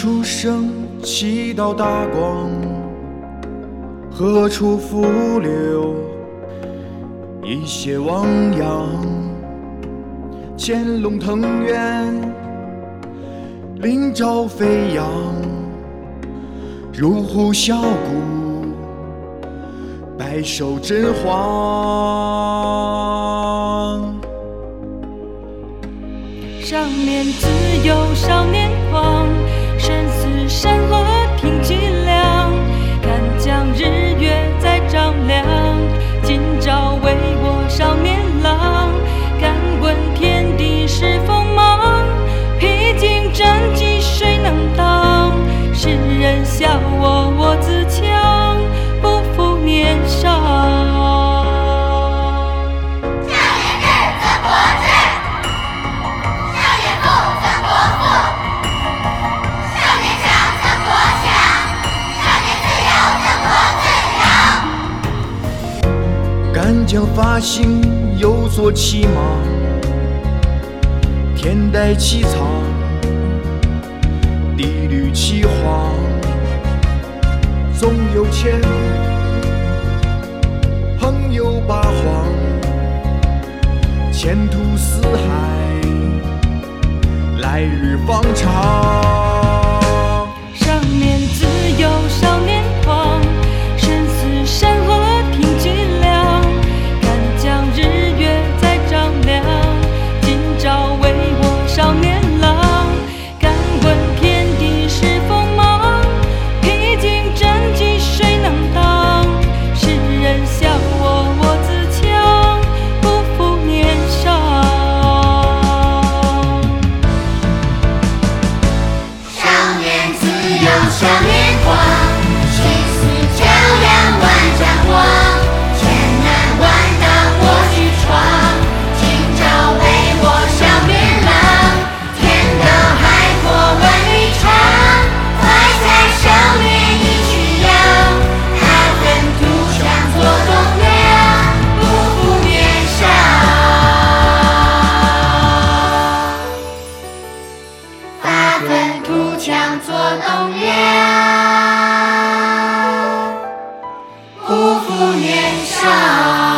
出生七道大光，何处伏流一泻汪洋？潜龙腾渊，鳞爪飞扬，入虎啸谷，百兽震惶。少年自有少年笑我我自强，不负年少。敢将发心有所期望，天带凄苍，地履其，纵有千古，横有八荒，前途似海，来日方长。想做栋梁，不负年少。